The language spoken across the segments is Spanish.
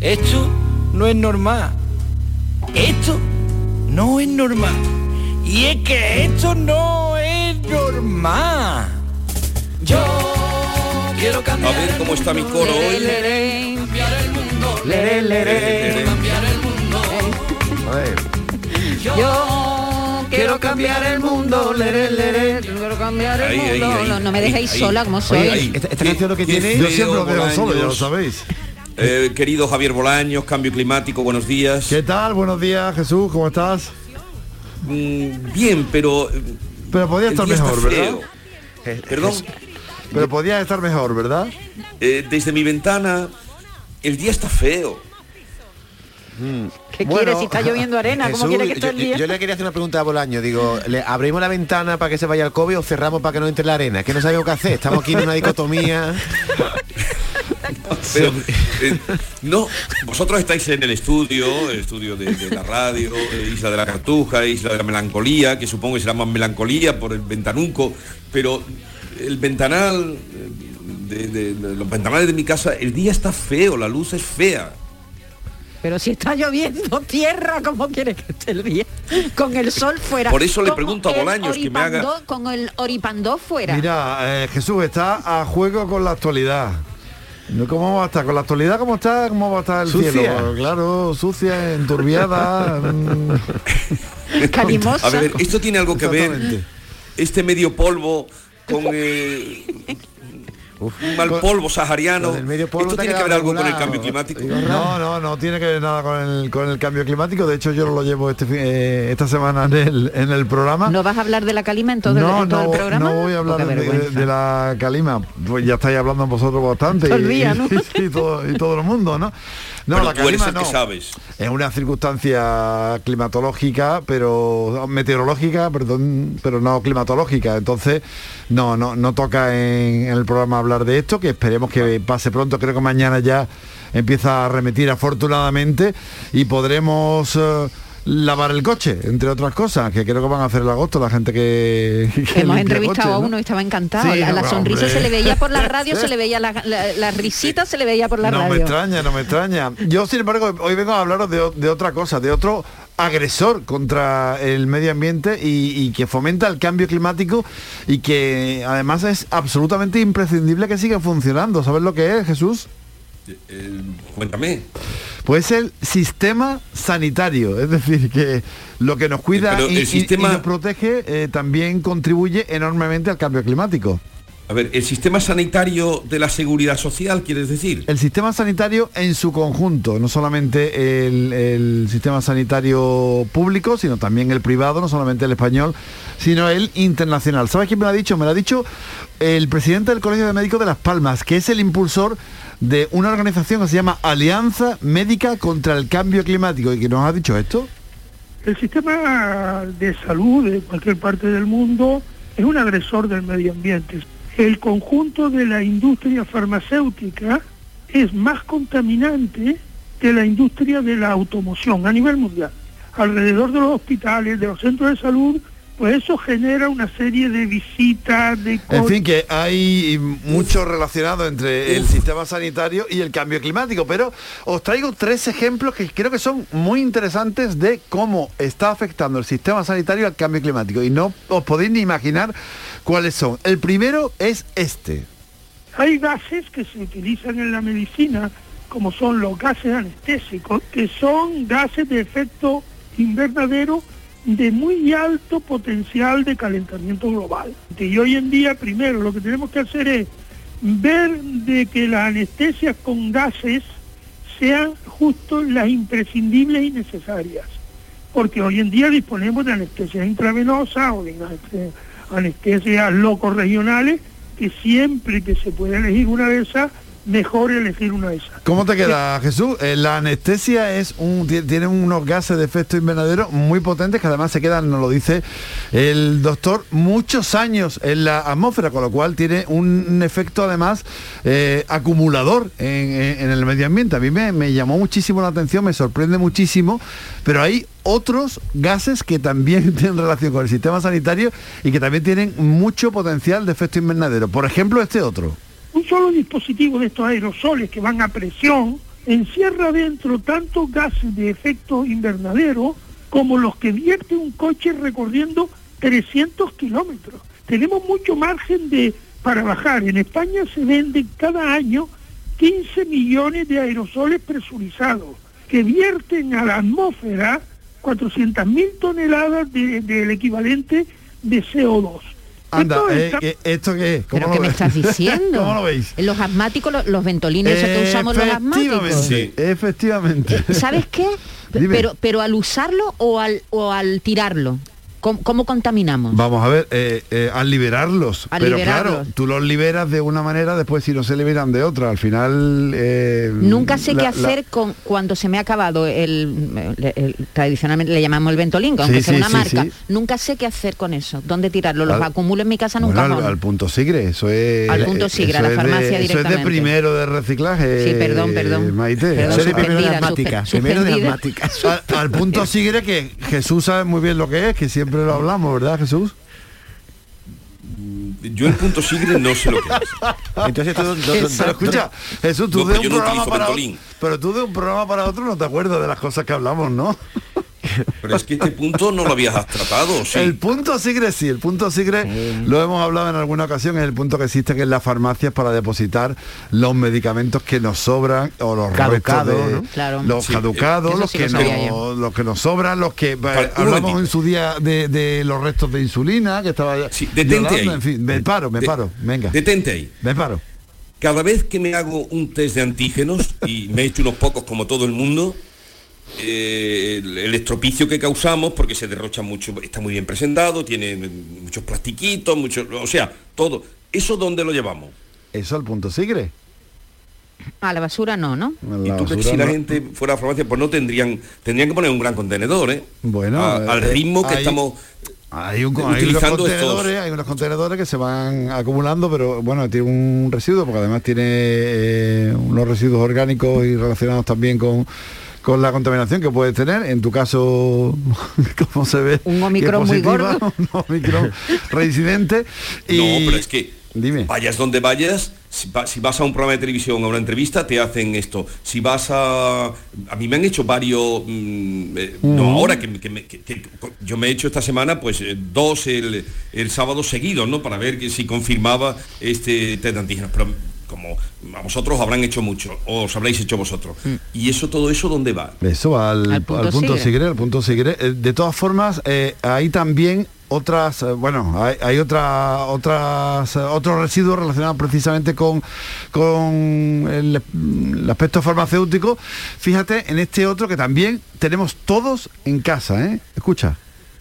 Esto no es normal. Esto no es normal. Y es que esto no es normal. Yo quiero A cambiar ver cómo está mi coro hoy. Cambiar el mundo, cambiar el mundo. Yo quiero cambiar el mundo, lere, lere, quiero cambiar el Ahí, ahí, mundo. ahí. No, no me dejéis Ahí, sola como ahí, soy. ahí. Esta, esta canción lo que tiene... Yo siempre lo dejo solo, ya lo sabéis. Eh, querido Javier Bolaños, Cambio Climático, buenos días. ¿Qué tal? Buenos días, Jesús, ¿cómo estás? Mm, bien, pero eh, Pero podía estar mejor, ¿verdad? Perdón, Pero podía estar mejor, ¿verdad? eh, desde mi ventana el día está feo. ¿Qué Bueno, quiere si está lloviendo arena? ¿Cómo Jesús, quiere que esté yo, el día? yo le quería hacer una pregunta a Bolaño. Digo, ¿le abrimos la ventana para que se vaya el COVID o cerramos para que no entre la arena? Que no sabemos qué hacer. Estamos aquí en una dicotomía. Pero, eh, no, vosotros estáis en el estudio, el estudio de, de la radio, eh, Isla de la Cartuja, Isla de la Melancolía, que supongo que será más melancolía por el ventanuco, pero el ventanal, eh, de, de- de los ventanales de mi casa, el día está feo, la luz es fea. Pero si está lloviendo tierra, ¿cómo quiere que esté el día? Con el sol fuera. Por eso le pregunto a Bolaños que me haga- Con el oripandó fuera. Mira, eh, Jesús está a juego con la actualidad. No, ¿Cómo va a estar? ¿Con la actualidad cómo está? ¿Cómo va a estar el Sucia. cielo? Claro, sucia, enturbiada. Calimosa. A ver, esto tiene algo que ver, este medio polvo con eh, un mal polvo sahariano. medio polvo esto tiene que ver algo con el cambio climático. No, no, no tiene que ver nada con el, con el cambio climático. De hecho, yo lo llevo este, fin- eh, esta semana en el, en el programa. ¿No vas a hablar de la calima en todo, el- no, en todo no, el programa? no voy a hablar de, de- vergüenza. de la calima. Pues ya estáis hablando vosotros bastante. Todo el y- día, ¿no? y, y todo, y todo el mundo, ¿no? No, Pero la tú eres el que no. sabes. Es una circunstancia climatológica, pero meteorológica, perdón, pero no climatológica. Entonces, no, no, no toca en, en el programa hablar de esto, que esperemos que pase pronto. Creo que mañana ya empieza a remitir afortunadamente y podremos eh, lavar el coche, entre otras cosas, que creo que van a hacer en agosto la gente que, que Hemos entrevistado a ¿no? uno y estaba encantado. Sí, la, la no, sonrisa hombre. se le veía por la radio, se le veía la, la- la risita, se le veía por la no me radio. extraña, no me extraña. Yo, sin embargo, hoy vengo a hablaros de otra cosa, de otro agresor contra el medio ambiente y, y que fomenta el cambio climático y que además es absolutamente imprescindible que siga funcionando. ¿Sabes lo que es, Jesús? Eh, cuéntame. Pues el sistema sanitario, es decir, que lo que nos cuida y, el sistema- y nos protege eh, también contribuye enormemente al cambio climático. A ver, el sistema sanitario de la seguridad social, ¿quieres decir? El sistema sanitario en su conjunto, no solamente el, el sistema sanitario público, sino también el privado, no solamente el español, sino el internacional. ¿Sabes quién me lo ha dicho? Me lo ha dicho el presidente del Colegio de Médicos de Las Palmas, que es el impulsor de una organización que se llama Alianza Médica contra el Cambio Climático. ¿Y que nos ha dicho esto? El sistema de salud de cualquier parte del mundo es un agresor del medio ambiente. El conjunto de la industria farmacéutica es más contaminante que la industria de la automoción a nivel mundial. Alrededor de los hospitales, de los centros de salud, pues eso genera una serie de visitas, de... En fin, que hay mucho relacionado entre el sistema sanitario y el cambio climático, pero os traigo tres ejemplos que creo que son muy interesantes de cómo está afectando el sistema sanitario al cambio climático y no os podéis ni imaginar cuáles son. El primero es este. Hay gases que se utilizan en la medicina como son los gases anestésicos, que son gases de efecto invernadero de muy alto potencial de calentamiento global. Y hoy en día, primero, lo que tenemos que hacer es ver de que las anestesias con gases sean justo las imprescindibles y necesarias. Porque hoy en día disponemos de anestesia intravenosa o de aneste- anestesias locos regionales, que siempre que se puede elegir una de esas, mejor elegir una de esas. ¿Cómo te queda, Jesús? Eh, la anestesia es un, ti- tiene unos gases de efecto invernadero muy potentes que además se quedan, nos lo dice el doctor, muchos años en la atmósfera, con lo cual tiene un, efecto además eh, acumulador en, en- en el medio ambiente. A mí me, me llamó muchísimo la atención, me sorprende muchísimo, pero hay otros gases que también tienen relación con el sistema sanitario y que también tienen mucho potencial de efecto invernadero. Por ejemplo, este otro. Un solo dispositivo de estos aerosoles que van a presión encierra dentro tantos gases de efecto invernadero como los que vierte un coche recorriendo 300 kilómetros. Tenemos mucho margen de para bajar. En España se venden cada año 15 millones de aerosoles presurizados que vierten a la atmósfera 400.000 toneladas de- del equivalente de CO2. Anda, Esto eh, eh, ¿esto qué es? ¿Cómo ¿Pero lo qué me ves? estás diciendo? ¿Cómo lo veis? Los asmáticos, los, los ventolines esos que usamos los asmáticos. Efectivamente, efectivamente. ¿Sabes qué? Dime. Pero, pero al usarlo o al, o al tirarlo, ¿cómo, cómo contaminamos? Vamos a ver, eh, eh, al liberarlos. Al pero liberarlos. claro, tú los liberas de una manera, después si no se liberan de otra. Al final... eh, Nunca sé la- qué la- hacer con cuando se me ha acabado el, el- el- tradicionalmente le llamamos el ventolín, aunque Sí, sea sí, una sí, marca. sí. Nunca sé qué hacer con eso. ¿Dónde tirarlo? Los Al- acumulo en mi casa Bueno, nunca. al, al punto sigre, eso es... Al punto sigre, a la es de- farmacia Eso es de directamente. primero de reciclaje. Sí, perdón, perdón. Maite. Perdón, Eso de primero de asmática, primero de asmática. Al, al punto sigre que Jesús sabe muy bien lo que es, que siempre lo hablamos, ¿verdad Jesús? Yo el punto sigre no sé lo que es. Entonces tú, tú- tú- Pero tú- escucha, Jesús, tú No, de un programa para otro, pero tú de un programa para otro no te acuerdas de las cosas que hablamos, ¿no? Pero es que este punto no lo habías tratado, sí. El punto sigre sí, el punto sigre lo hemos hablado en alguna ocasión, es el punto que existe que en las farmacias para depositar los medicamentos que nos sobran o los Caducados, los Sí, caducados, los que lo sabía no, los que nos sobran, los que eh, hablamos en su día de, de los restos de insulina, que estaba Sí, detente ahí. en fin, me paro, me De- paro, venga. Detente ahí. Me paro. Cada vez que me hago un test de antígenos, y me he hecho unos pocos como todo el mundo, eh, el, el estropicio que causamos, porque se derrocha mucho, está muy bien presentado, tiene muchos plastiquitos, muchos, o sea, todo. ¿Eso dónde lo llevamos? Eso al punto sigre. A la basura no, ¿no? y tú crees que si la no- gente fuera a la farmacia, pues no tendrían, tendrían que poner un gran contenedor, ¿eh? Bueno, A- al eh, ritmo que hay- estamos Hay, un, hay unos contenedores, estos. hay unos contenedores que se van acumulando, pero bueno, tiene un residuo, porque además tiene eh, unos residuos orgánicos y relacionados también con con la contaminación que puedes tener, en tu caso, como se ve, Un Omicron muy gordo. un Omicron reincidente. Y, No, pero es que Dime. vayas donde vayas, si, va- si vas a un programa de televisión, a una entrevista, te hacen esto. Si vas a... A mí me han hecho varios... mm, eh, No ahora, que, que me- que- que yo me he hecho esta semana, pues eh, dos el, el sábado seguidos, ¿no? Para ver que si confirmaba este test de antígenos. Pero como a vosotros habrán hecho mucho, o os habréis hecho vosotros. Y eso, todo eso, ¿dónde va? Eso va al, Al al punto sigre. sigre, al punto sigre. Eh, De todas formas, eh, hay también otras, eh, bueno, hay, hay otra, otras, eh, otros residuos relacionados precisamente con, con el, el aspecto farmacéutico. Fíjate en este otro que también tenemos todos en casa, ¿eh? Escucha.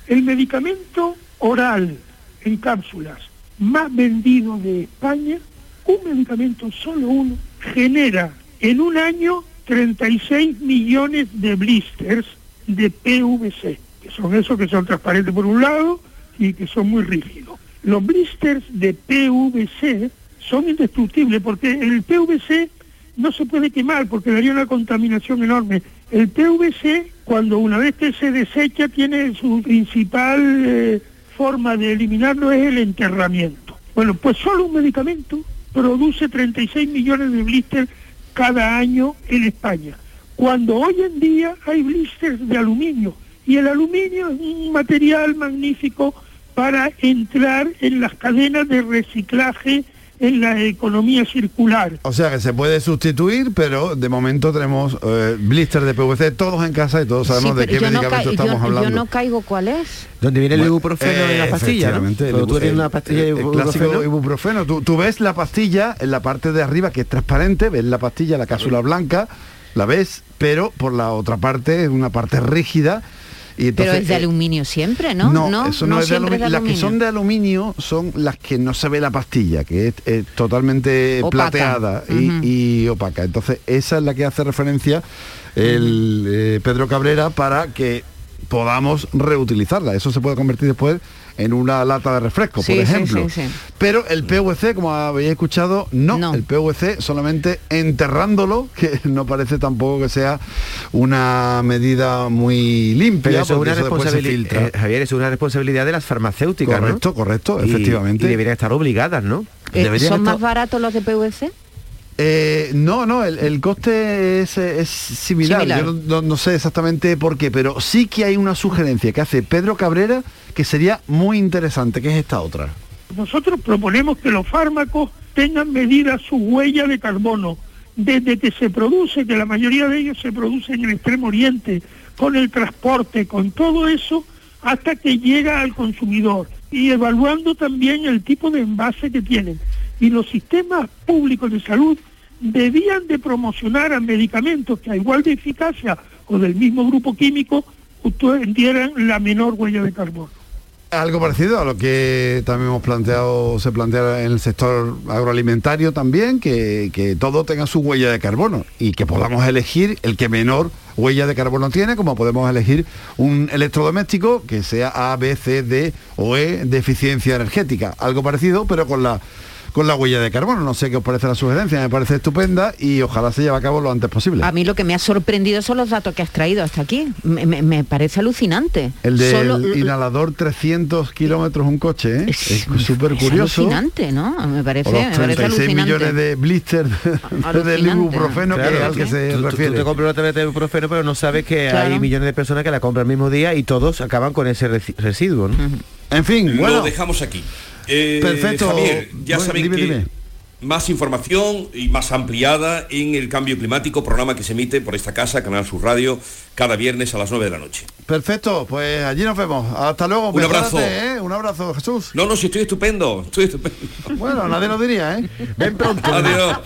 El medicamento oral en cápsulas más vendido de España, un medicamento solo uno, genera en un año 36 millones de blisters de PVC, que son esos que son transparentes por un lado y que son muy rígidos. Los blisters de PVC son indestructibles porque el PVC no se puede quemar porque daría una contaminación enorme. El PVC, cuando una vez que se desecha, tiene su principal eh, forma de eliminarlo es el enterramiento. Bueno, pues solo un medicamento produce 36 millones de blisters cada año en España, cuando hoy en día hay blisters de aluminio y el aluminio es un material magnífico para entrar en las cadenas de reciclaje en la economía circular. O sea que se puede sustituir, pero de momento tenemos eh, blister de PVC todos en casa y todos sabemos Sí, de qué no medicamento ca- estamos yo- hablando. Yo no caigo cuál es. Donde viene el Bueno, ibuprofeno en la eh, pastilla, ¿no? el tú el- una pastilla de el, el clásico ibuprofeno, ibuprofeno. Tú, tú ves la pastilla en la parte de arriba que es transparente, ves la pastilla, la cápsula blanca, la ves, pero por la otra parte es una parte rígida. Y Pero es de eh, aluminio siempre, ¿no? No, eso no, es de siempre aluminio. Las que son de aluminio son las que no se ve la pastilla, que es, eh, totalmente Opaca. plateada y opaca. Entonces, esa es la que hace referencia el eh, Pedro Cabrera para que podamos reutilizarla. Eso se puede convertir después en una lata de refresco, Sí, por ejemplo. sí, sí. Pero el PVC, como habéis escuchado, no. No. El PVC solamente enterrándolo, que no parece tampoco que sea una medida muy limpia. Pero eso una responsabilidad, eh, Javier, es una responsabilidad de las farmacéuticas, ¿no? Correcto, correcto, Y- efectivamente. Y deberían estar obligadas, ¿no? Eh, ¿Son estar- más baratos los de PVC? Eh, no, no, el, el coste es, es similar. Similar. Yo no, no- no sé exactamente por qué, pero sí que hay una sugerencia que hace Pedro Cabrera que sería muy interesante, que es esta otra. Nosotros proponemos que los fármacos tengan medida su huella de carbono desde que se produce, que la mayoría de ellos se produce en el Extremo Oriente, con el transporte, con todo eso, hasta que llega al consumidor y evaluando también el tipo de envase que tienen. Y los sistemas públicos de salud debían de promocionar a medicamentos que a igual de eficacia o del mismo grupo químico tuvieran la menor huella de carbono. Algo parecido a lo que también hemos planteado, se plantea en el sector agroalimentario también, que, que todo tenga su huella de carbono y que podamos elegir el que menor huella de carbono tiene, como podemos elegir un electrodoméstico que sea A, B, C, D o E de eficiencia energética. Algo parecido, pero con la con la huella de carbono. No sé qué os parece la sugerencia, me parece estupenda y ojalá se lleve a cabo lo antes posible. A mí lo que me ha sorprendido son los datos que has traído hasta aquí. Me, me- me parece alucinante. El del Solo- inhalador 300 kilómetros un coche, ¿eh? Es- es súper es curioso. alucinante, ¿no? Me parece, O los me parece 36 alucinante. millones de blister del Alucinante. ibuprofeno que Claro, al que tú- se tú, tú refiere. te compras una tableta de ibuprofeno, pero no sabes que Claro. hay millones de personas que la compran el mismo día y todos acaban con ese residuo. ¿no? En fin, Lo bueno, dejamos aquí. Eh, Perfecto. Javier, ya Bueno, saben dime, que dime. más información y más ampliada en el cambio climático, programa que se emite por esta casa, Canal Sur Radio, cada viernes a las 9 de la noche. perfecto, pues allí nos vemos. Hasta luego. Un abrazo. prepárate, ¿eh? Un abrazo, Jesús. No, no, si estoy estupendo, estoy estupendo. Bueno, nadie lo diría, ¿eh? Ven pronto. Adiós.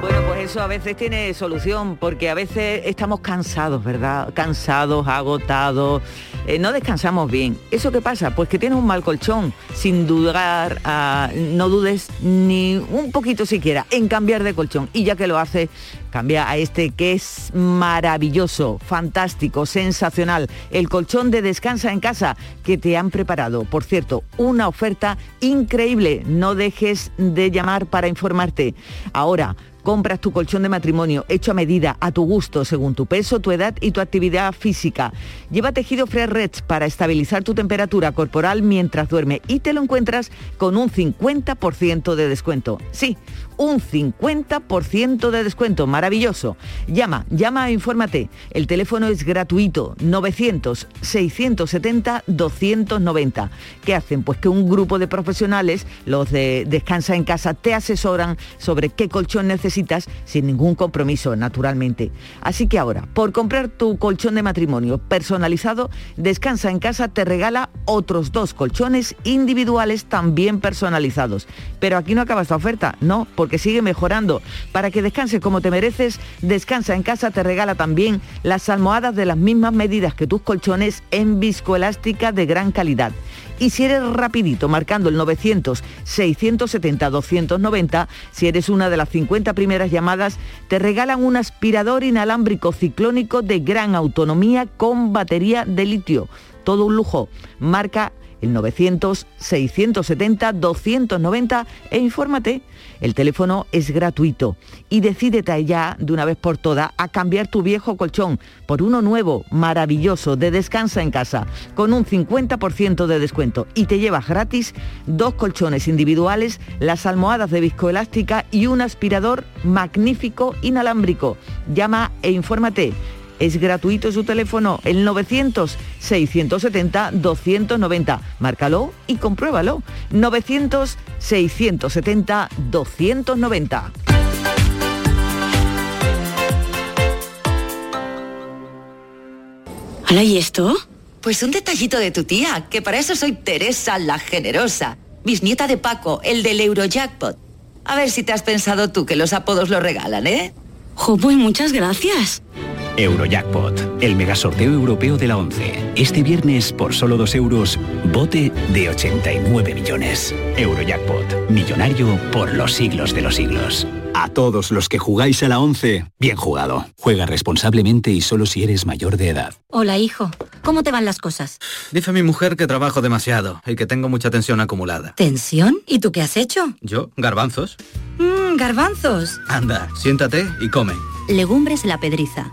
Bueno, pues eso a veces tiene solución, porque a veces estamos cansados, ¿verdad? Cansados, agotados, eh, no descansamos bien. ¿Eso qué pasa? Pues que tienes un mal colchón. Sin dudar, ah, no dudes ni un poquito siquiera en cambiar de colchón. Y ya que lo haces, cambia a este que es maravilloso, fantástico, sensacional. El colchón de descansa en casa que te han preparado. Por cierto, una oferta increíble. No dejes de llamar para informarte. Ahora, Compras tu colchón de matrimonio hecho a medida, a tu gusto, según tu peso, tu edad y tu actividad física. Lleva tejido Fresh Reds para estabilizar tu temperatura corporal mientras duerme y te lo encuentras con un 50% de descuento. Sí, un 50% de descuento, maravilloso. Llama, llama e infórmate. El teléfono es gratuito, 900-670-290. ¿Qué hacen? Pues que un grupo de profesionales, los de Descansa en Casa, te asesoran sobre qué colchón necesitas sin ningún compromiso, naturalmente. Así que ahora, por comprar tu colchón de matrimonio personalizado, Descansa en Casa te regala otros dos colchones individuales también personalizados. Pero aquí no acaba esta oferta, no, porque sigue mejorando. Para que descanses como te mereces, Descansa en Casa te regala también las almohadas de las mismas medidas que tus colchones en viscoelástica de gran calidad. Y si eres rapidito, marcando el 900-670-290, si eres una de las 50 primeras llamadas, te regalan un aspirador inalámbrico ciclónico de gran autonomía con batería de litio. Todo un lujo. Marca el 900-670-290 e infórmate. El teléfono es gratuito y decídete ya de una vez por todas a cambiar tu viejo colchón por uno nuevo, maravilloso, de descansa en casa, con un 50% de descuento y te llevas gratis dos colchones individuales, las almohadas de viscoelástica y un aspirador magnífico inalámbrico. Llama e infórmate. Es gratuito su teléfono, el 900-670-290. Márcalo y compruébalo. 900-670-290. ¿Hala y esto? Pues un detallito de tu tía, que para eso soy Teresa la Generosa, bisnieta de Paco, el del Eurojackpot. A ver si te has pensado tú que los apodos lo regalan, ¿eh? Jo, pues muchas gracias. Eurojackpot, el megasorteo europeo de la 11. Este viernes, por solo 2 euros, bote de 89 millones. Eurojackpot, millonario por los siglos de los siglos. A todos los que jugáis a la 11, bien jugado. Juega responsablemente y solo si eres mayor de edad. Hola, hijo. ¿Cómo te van las cosas? Dice mi mujer que trabajo demasiado y que tengo mucha tensión acumulada. ¿Tensión? ¿Y tú qué has hecho? ¿Yo? ¿Garbanzos? Mmm, garbanzos. Anda, siéntate y come. Legumbres la pedriza.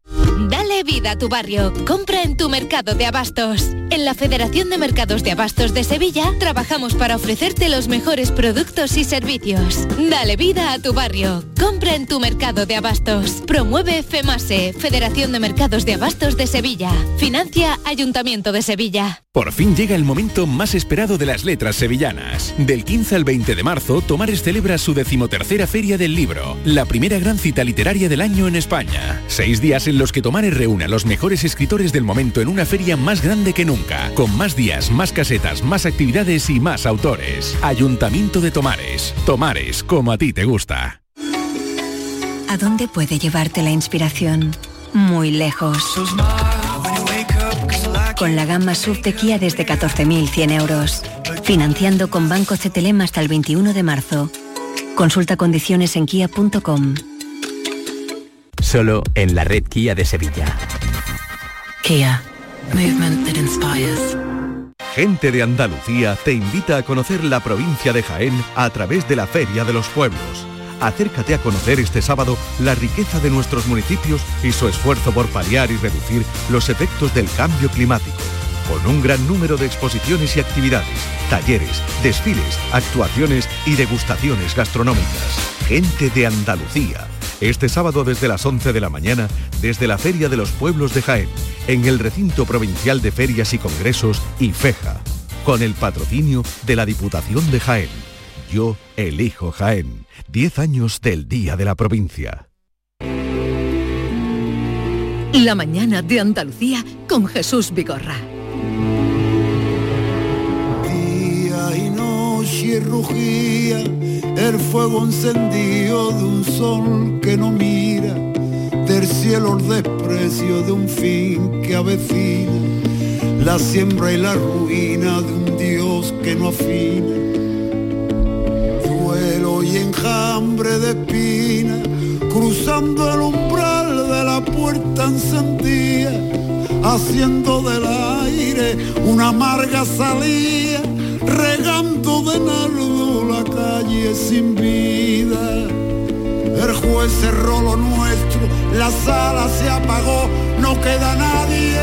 Vida a tu barrio. Compra en tu mercado de abastos. En la Federación de Mercados de Abastos de Sevilla trabajamos para ofrecerte los mejores productos y servicios. Dale vida a tu barrio. Compra en tu mercado de abastos. Promueve FEMASE, Federación de Mercados de Abastos de Sevilla. Financia Ayuntamiento de Sevilla. Por fin llega el momento más esperado de las letras sevillanas. Del 15 al 20 de marzo, Tomares celebra su decimotercera Feria del Libro, la primera gran cita literaria del año en España. Seis días en los que Tomares reúne a los mejores escritores del momento en una feria más grande que nunca, con más días, más casetas, más actividades y más autores. Ayuntamiento de Tomares. Tomares, como a ti te gusta. ¿A dónde puede llevarte la inspiración? Muy lejos. Con la gama SUV de Kia desde 14.100 euros. Financiando con Banco CTLM hasta el 21 de marzo. Consulta condiciones en kia.com. Solo en la red Kia de Sevilla. Kia. Movement that inspires. Gente de Andalucía te invita a conocer la provincia de Jaén a través de la Feria de los Pueblos. Acércate a conocer este sábado la riqueza de nuestros municipios y su esfuerzo por paliar y reducir los efectos del cambio climático. Con un gran número de exposiciones y actividades, talleres, desfiles, actuaciones y degustaciones gastronómicas. Gente de Andalucía. Este sábado desde las 11 de la mañana, desde la Feria de los Pueblos de Jaén, en el Recinto Provincial de Ferias y Congresos IFEJA, con el patrocinio de la Diputación de Jaén. Yo elijo Jaén. 10 años del Día de la Provincia. La mañana de Andalucía con Jesús Vigorra. Noche rugía el fuego encendido de un sol que no mira, del cielo el desprecio de un fin que avecina, la siembra y la ruina de un Dios que no afina, duelo y enjambre de espina, cruzando el umbral de la puerta encendida, haciendo del aire una amarga salida, regando de nardo la calle sin vida. El juez cerró lo nuestro, la sala se apagó, no queda nadie.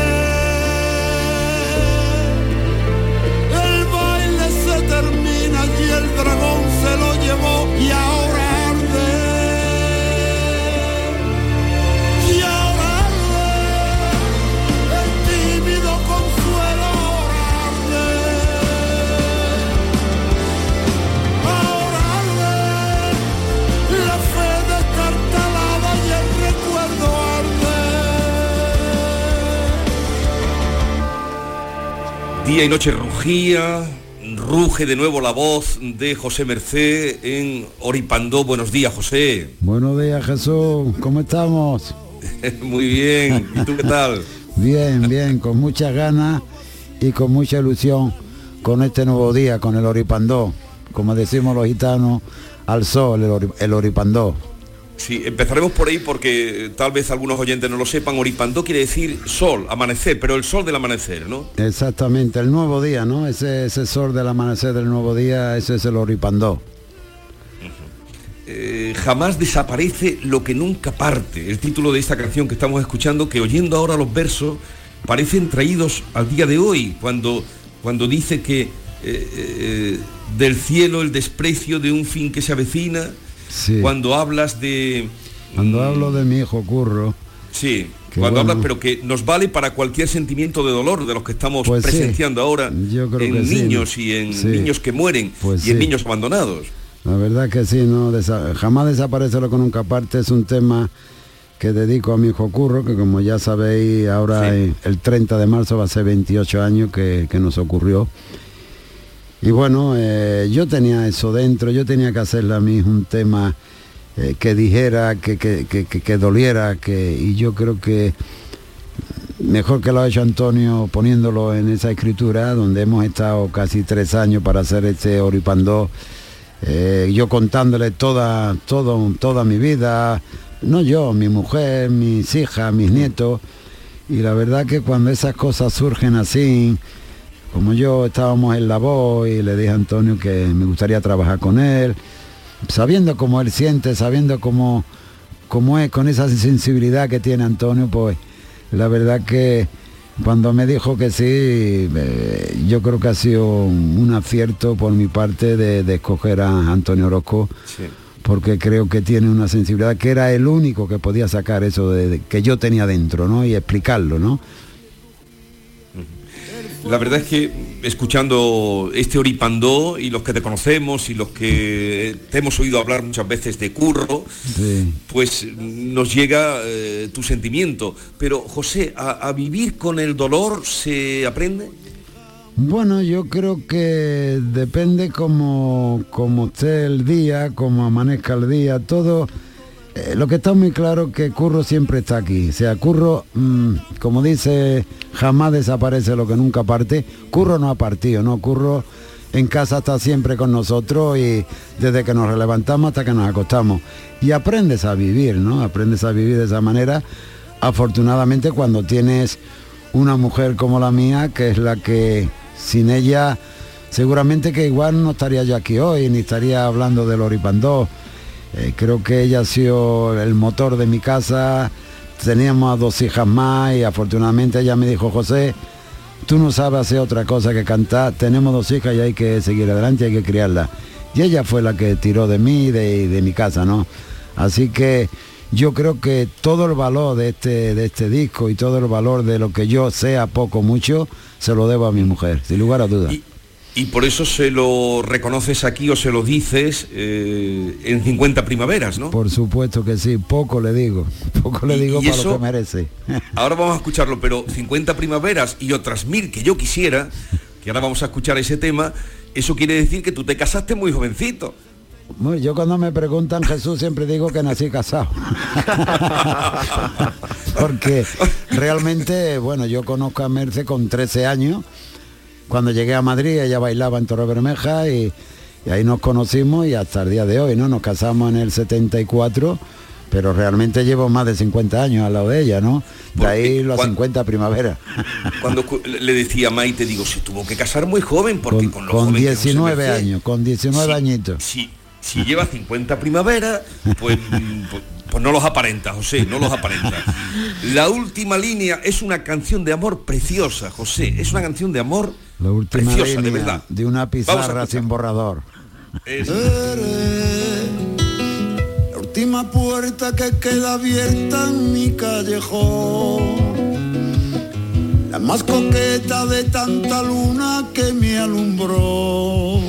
El baile se termina y el dragón se lo llevó y ahora Día y noche rugía, ruge de nuevo la voz de José Merced en Oripandó. Buenos días, José. Buenos días, Jesús. ¿Cómo estamos? Muy bien. ¿Y tú qué tal? bien, bien, con muchas ganas y con mucha ilusión con este nuevo día, con el Oripandó. Como decimos los gitanos, al sol, el, el Oripandó. Sí, empezaremos por ahí porque tal vez algunos oyentes no lo sepan. Oripandó quiere decir sol, amanecer, pero el sol del amanecer, ¿no? Exactamente, el nuevo día, ¿no? Ese, ese sol del amanecer del nuevo día, ese es el Oripandó. Eh, jamás desaparece lo que nunca parte. El título de esta canción que estamos escuchando, que oyendo ahora los versos, parecen traídos al día de hoy, cuando, cuando dice que eh, eh, del cielo el desprecio de un fin que se avecina, Sí. cuando hablas de... Cuando hablo de mi hijo Curro, Sí, cuando bueno. hablas, pero que nos vale para cualquier sentimiento de dolor de los que estamos Pues sí. presenciando ahora Yo creo en que niños y en Sí. niños que mueren Pues y en niños abandonados. La verdad que sí, no Desa- jamás desaparece lo que nunca parte. Es un tema que dedico a mi hijo Curro, que como ya sabéis, ahora el 30 de marzo va a ser 28 años que, que nos ocurrió. Y bueno, eh, yo tenía eso dentro, yo tenía que hacerle a mí un tema eh, que dijera, que, que, que- que- doliera, que, y yo creo que mejor que lo ha hecho Antonio poniéndolo en esa escritura, donde hemos estado casi tres años para hacer este Oripandó, eh, yo contándole toda, todo, toda mi vida, no yo, mi mujer, mis hijas, mis nietos, y la verdad que cuando esas cosas surgen así, como yo estábamos en la voz y le dije a Antonio que me gustaría trabajar con él, sabiendo cómo él siente, sabiendo cómo, cómo es, con esa sensibilidad que tiene Antonio, pues la verdad que cuando me dijo que sí, eh, yo creo que ha sido un acierto por mi parte de, de escoger a Antonio Orozco, porque creo que tiene una sensibilidad que era el único que podía sacar eso de, de- que yo tenía dentro, ¿no? Y explicarlo, ¿no? La verdad es que escuchando este Oripandó y los que te conocemos y los que te hemos oído hablar muchas veces de curro, Sí. pues nos llega eh, tu sentimiento. Pero José, ¿a, a vivir con el dolor se aprende? Bueno, yo creo que depende como, como esté el día, como amanezca el día, todo. Eh, lo que está muy claro que Curro siempre está aquí. O sea, Curro, mm, como dice, jamás desaparece lo que nunca parte. Curro no ha partido, ¿no? Curro en casa está siempre con nosotros y desde que nos levantamos hasta que nos acostamos. Y aprendes a vivir, ¿no? Aprendes a vivir de esa manera. Afortunadamente cuando tienes una mujer como la mía, que es la que sin ella seguramente que igual no estaría yo aquí hoy, ni estaría hablando del Oripandó. Eh, creo que ella ha sido el motor de mi casa, teníamos a dos hijas más y afortunadamente ella me dijo, José, tú no sabes hacer otra cosa que cantar, tenemos dos hijas y hay que seguir adelante, hay que criarlas. Y ella fue la que tiró de mí de, de mi casa, ¿no? Así que yo creo que todo el valor de este, de este disco y todo el valor de lo que yo sea poco mucho, se lo debo a mi mujer, sin lugar a dudas. Por eso se lo reconoces aquí o se lo dices eh, en 50 primaveras, ¿no? Por supuesto que sí, poco le digo, poco le Y- digo y para eso- lo que merece. Ahora vamos a escucharlo, pero 50 primaveras y otras mil que yo quisiera, que ahora vamos a escuchar ese tema, eso quiere decir que tú te casaste muy jovencito. Yo cuando me preguntan Jesús siempre digo que nací casado. Porque realmente, bueno, yo conozco a Merce con 13 años. Cuando llegué a Madrid ella bailaba en Torre Bermeja y, y ahí nos conocimos y hasta el día de hoy, ¿no? Nos casamos en el 74, pero realmente llevo más de 50 años al lado de ella, ¿no? De ahí los 50 primavera. Cuando cu- le decía a Maite, digo, se tuvo que casar muy joven porque con, Con que José 19 Merced, años, con 19 añitos. Si, si lleva 50 primaveras, pues, pues, pues no los aparenta, José, no los aparenta. La última línea es una canción de amor preciosa, José. Es una canción de amor La última preciosa, de línea verdad. de una pizarra sin borrador. Es- La última puerta que queda abierta en mi callejón. La más coqueta de tanta luna que me alumbró.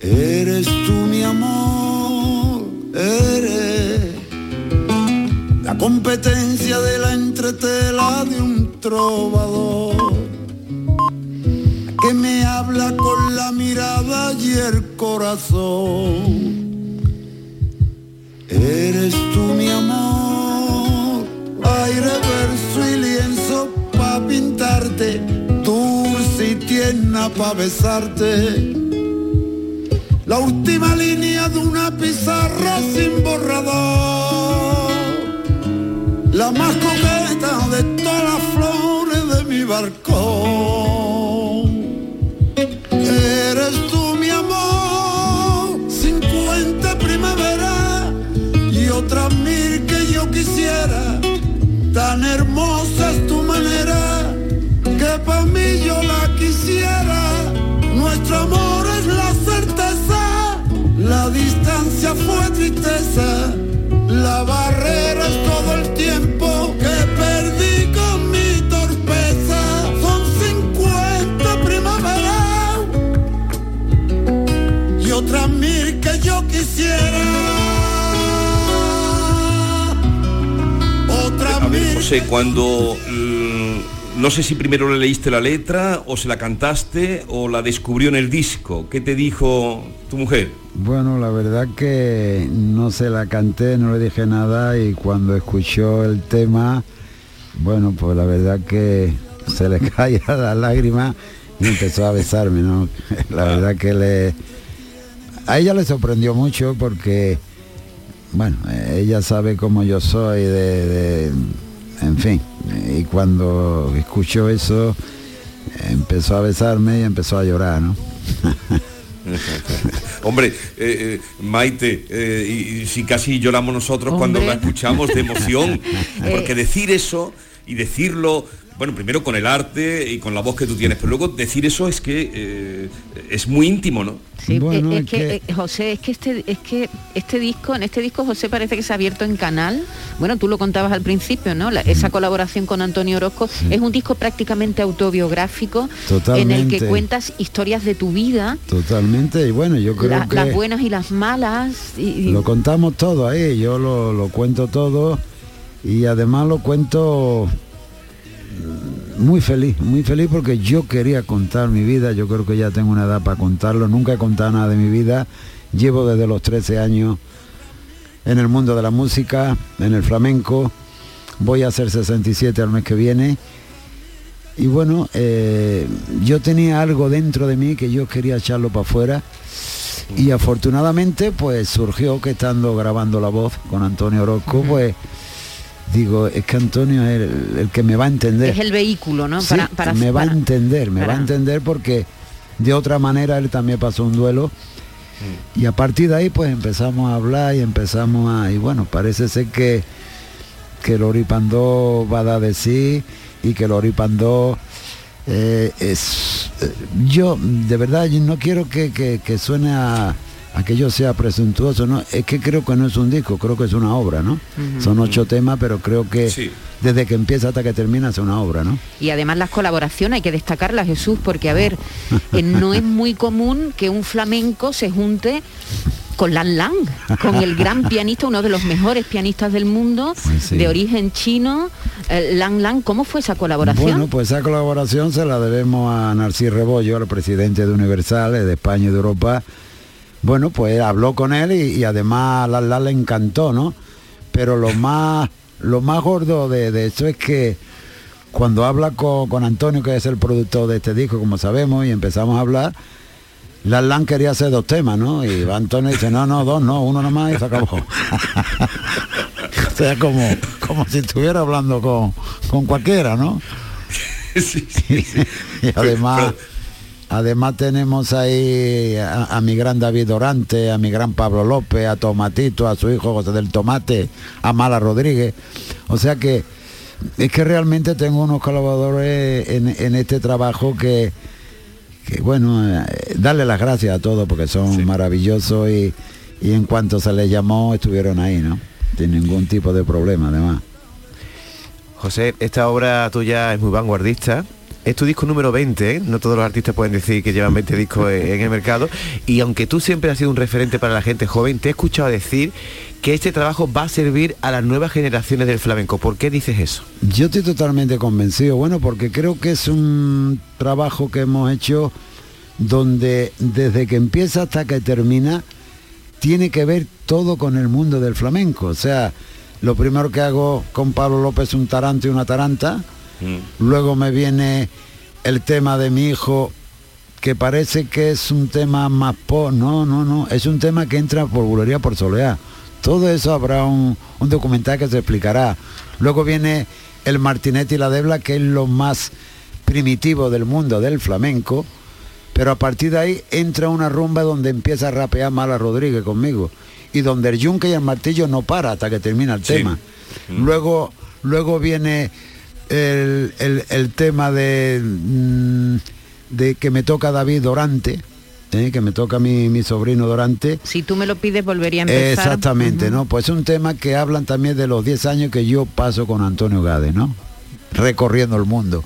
Eres tú mi amor, eres la competencia de la entretela de un trovador. Que me habla con la mirada y el corazón. Eres tú mi amor, aire, verso y lienzo pa' pintarte, dulce y tierna pa' besarte. La última línea de una pizarra sin borrador, la más coqueta de todas las flores de mi balcón. Tan hermosa es tu manera que para mí yo la quisiera. Nuestro amor es la certeza, la distancia fue tristeza, la barrera es todo el tiempo José, cuando mm, no sé si primero le leíste la letra o se la cantaste o la descubrió en el disco, ¿qué te dijo tu mujer? Bueno, la verdad que no se la canté, no le dije nada y cuando escuchó el tema, bueno, pues la verdad que se le caía la lágrima y empezó a besarme, ¿no? La verdad que le... A ella le sorprendió mucho porque, bueno, ella sabe cómo yo soy, de, de- en fin, y cuando escuchó eso, empezó a besarme y empezó a llorar, ¿no? Hombre, eh, eh, Maite, eh, y, y si casi lloramos nosotros cuando la escuchamos de emoción, porque decir eso y decirlo, bueno, primero con el arte y con la voz que tú tienes, pero luego decir eso es que eh, es muy íntimo, ¿no? Sí, eh, es, que, eh, José, es que este es que este disco, en este disco José parece que se ha abierto en canal. Bueno, tú lo contabas al principio, ¿no? La- esa colaboración con Antonio Orozco es un disco prácticamente autobiográfico en el Totalmente. que cuentas historias de tu vida, Totalmente, y bueno, yo creo la- que las buenas y las malas. Y, y- lo contamos todo ahí, yo lo, lo cuento todo y además lo cuento mm, muy feliz, muy feliz porque yo quería contar mi vida, yo creo que ya tengo una edad para contarlo, nunca he contado nada de mi vida, llevo desde los 13 años en el mundo de la música, en el flamenco, voy a hacer 67 al mes que viene. Y bueno, eh, yo tenía algo dentro de mí que yo quería echarlo para afuera. Y afortunadamente pues surgió que estando grabando la voz con Antonio Orozco, pues digo, es que Antonio es el, el que me va a entender. es el vehículo, ¿no? Sí, me va a entender, me va a para- entender porque de otra manera él también pasó un duelo. Y a partir de ahí pues empezamos a hablar y empezamos a... Y bueno, parece ser que, que Lori Pandó va a dar de sí y que Lori Pandó eh, es... eh, Yo de verdad yo no quiero que, que- que suene a, a que yo sea presuntuoso, ¿no? Es que creo que no es un disco, creo que es una obra, ¿no? Son ocho temas, pero creo que desde que empieza hasta que termina es una obra, ¿no? Y además las colaboraciones hay que destacarlas, Jesús, porque a ver, eh, no es muy común que un flamenco se junte con Lan Lang, con el gran pianista, uno de los mejores pianistas del mundo, sí. de origen chino, eh, Lan Lang. ¿Cómo fue esa colaboración? Bueno, pues esa colaboración se la debemos a Narcís Rebollo, al presidente de Universal, de España y de Europa. Bueno, pues habló con él y, y además a Lala le encantó, ¿no? Pero lo más, lo más gordo de, de eso es que cuando habla con, con Antonio, que es el productor de este disco, como sabemos, y empezamos a hablar, Lan quería hacer dos temas, ¿no? Y va Antonio y dice, no, no, dos, no, uno nomás y se acabó. o sea, como, como si estuviera hablando con, con cualquiera, ¿no? y además, además tenemos ahí a, a mi gran David Dorante, a mi gran Pablo López, a Tomatito, a su hijo José del Tomate, a Mala Rodríguez. O sea que es que realmente tengo unos colaboradores en, en este trabajo que, que, bueno, eh, darle las gracias a todos porque son maravillosos y, y en cuanto se les llamó estuvieron ahí, ¿no? Sin ningún tipo de problema además. José, esta obra tuya es muy vanguardista, Es tu disco número 20, ¿eh? no todos los artistas pueden decir que llevan 20 discos en el mercado. Y aunque tú siempre has sido un referente para la gente joven, te he escuchado decir que este trabajo va a servir a las nuevas generaciones del flamenco. ¿Por qué dices eso? Yo estoy totalmente convencido, bueno, porque creo que es un trabajo que hemos hecho donde desde que empieza hasta que termina tiene que ver todo con el mundo del flamenco. O sea, lo primero que hago con Pablo López un taranto y una taranta, luego me viene el tema de mi hijo que parece que es un tema más po, no, no, no, es un tema que entra por bulería por soleá. Todo eso habrá un, un documental que se explicará. Luego viene el Martinet y la Debla, que es lo más primitivo del mundo del flamenco, pero a partir de ahí entra una rumba donde empieza a rapear Mala Rodríguez conmigo y donde el yunque y el martillo no para hasta que termina el tema. Luego, luego viene el, el- el tema de, mm, de que me toca David Dorante, ¿eh? que me toca mi, mi sobrino Dorante. Si tú me lo pides, volvería a empezar. Exactamente, ¿no? Pues es un tema que hablan también de los 10 años que yo paso con Antonio Gade, ¿no? Recorriendo el mundo.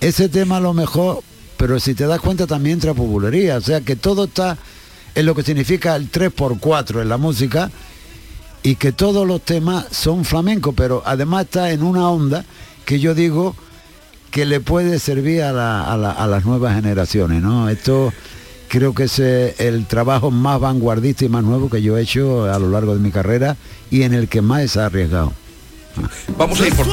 Ese tema a lo mejor, pero si te das cuenta también entra populería, o sea que todo está en lo que significa el 3x4 en la música y que todos los temas son flamencos, pero además está en una onda que yo digo que le puede servir a, la- a la- a las nuevas generaciones, ¿no? Esto creo que es el trabajo más vanguardista y más nuevo que yo he hecho a lo largo de mi carrera y en el que más ha arriesgado. Vamos a ir por...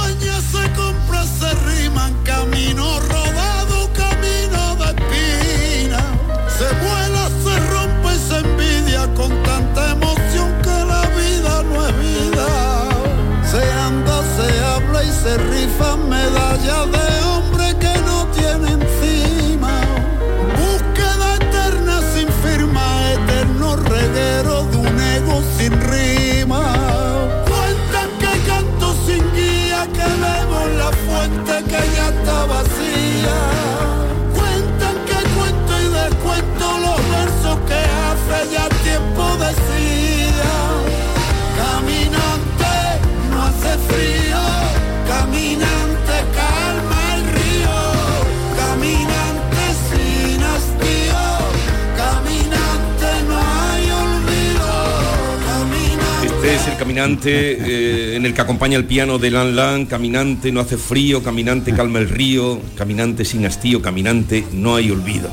caminante eh, en el que acompaña el piano de Lan Lan, caminante no hace frío, caminante calma el río, caminante sin hastío, caminante no hay olvido.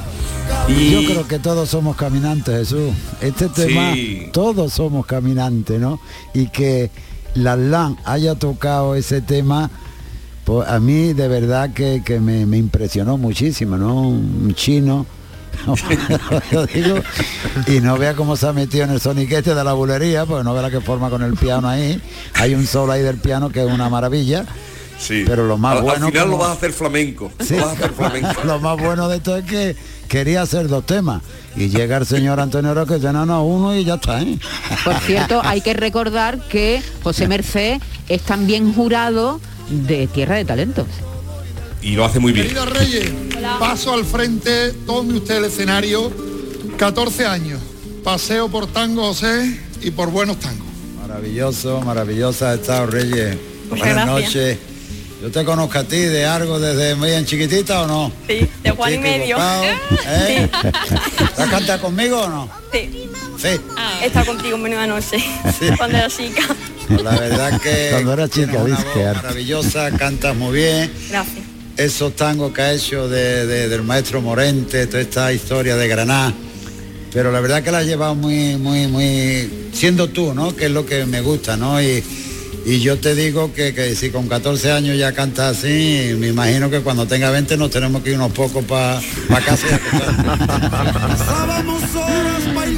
Y Yo creo que todos somos caminantes, Jesús. Este tema, Sí. todos somos caminantes, ¿no? Y que la LAN haya tocado ese tema, pues a mí de verdad que, que me, me impresionó muchísimo, ¿no? Un chino. Lo digo, y no vea cómo se ha metido en el soniquete de la bulería, pues no vea la que forma con el piano ahí. Hay un solo ahí del piano que es una maravilla. Sí. Pero lo más al, al bueno final como- lo vas a hacer flamenco. Sí. Lo vas a hacer flamenco. Lo más bueno de esto es que quería hacer dos temas. Y llega el señor Antonio Roque y dice, no, no, uno y ya está, ¿eh? Por cierto, hay que recordar que José Merced es también jurado de Tierra de Talentos. Y lo hace muy bien. Reyes, paso al frente, tome usted el escenario. 14 años, paseo por Tango José y por buenos tangos. Maravilloso, maravillosa ha estado Reyes. Muchas Buenas gracias. noches. Yo te conozco a ti de algo desde muy en chiquitita o no? Sí, de Juan y medio. ¿eh? ¿Te has cantado conmigo o no? Sí. Sí. He estado contigo en menuda noche. Cuando era chica. Pues la verdad que Cuando era chica, una voz maravillosa, cantas muy bien. Gracias. Esos tangos que ha hecho de- de- del maestro Morente, toda esta historia de Granada. Pero la verdad que la has llevado muy, muy, muy, siendo tú, ¿no? Que es lo que me gusta, ¿no? Y, y yo te digo que, que si con 14 años ya cantas así, me imagino que cuando tenga 20 nos tenemos que ir unos pocos para casa. y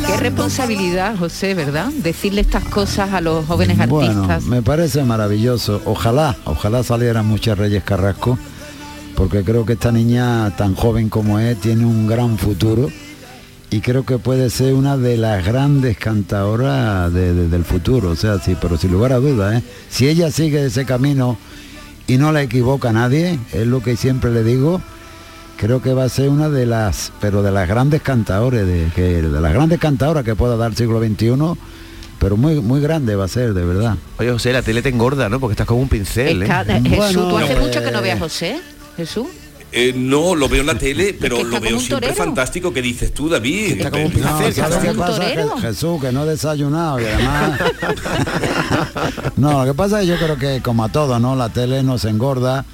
a Qué responsabilidad, José, ¿verdad? Decirle estas cosas a los jóvenes Bueno, artistas. me parece maravilloso. Ojalá, ojalá salieran muchas Reyes Carrasco, porque creo que esta niña tan joven como es tiene un gran futuro y creo que puede ser una de las grandes cantadoras de- de- del futuro. O sea, sí, pero sin lugar a dudas, ¿eh? si ella sigue ese camino y no la equivoca a nadie, es lo que siempre le digo. Creo que va a ser una de las, pero de las grandes cantadores, de, que, de las grandes cantadoras que pueda dar el siglo XXI, pero muy, muy grande va a ser, de verdad. Oye, José, la tele te engorda, ¿no? Porque estás como un pincel, ¿eh? Eh, Jesús, ¿tú hace pues, mucho que no veas a José? Jesús? Eh, no, lo veo en la tele, pero que lo veo siempre torero. fantástico que dices tú, David. No, ¿sabes qué pasa? Je- Jesús, que no he desayunado y además... no, lo que pasa es que yo creo que como a todo, ¿no? La tele nos engorda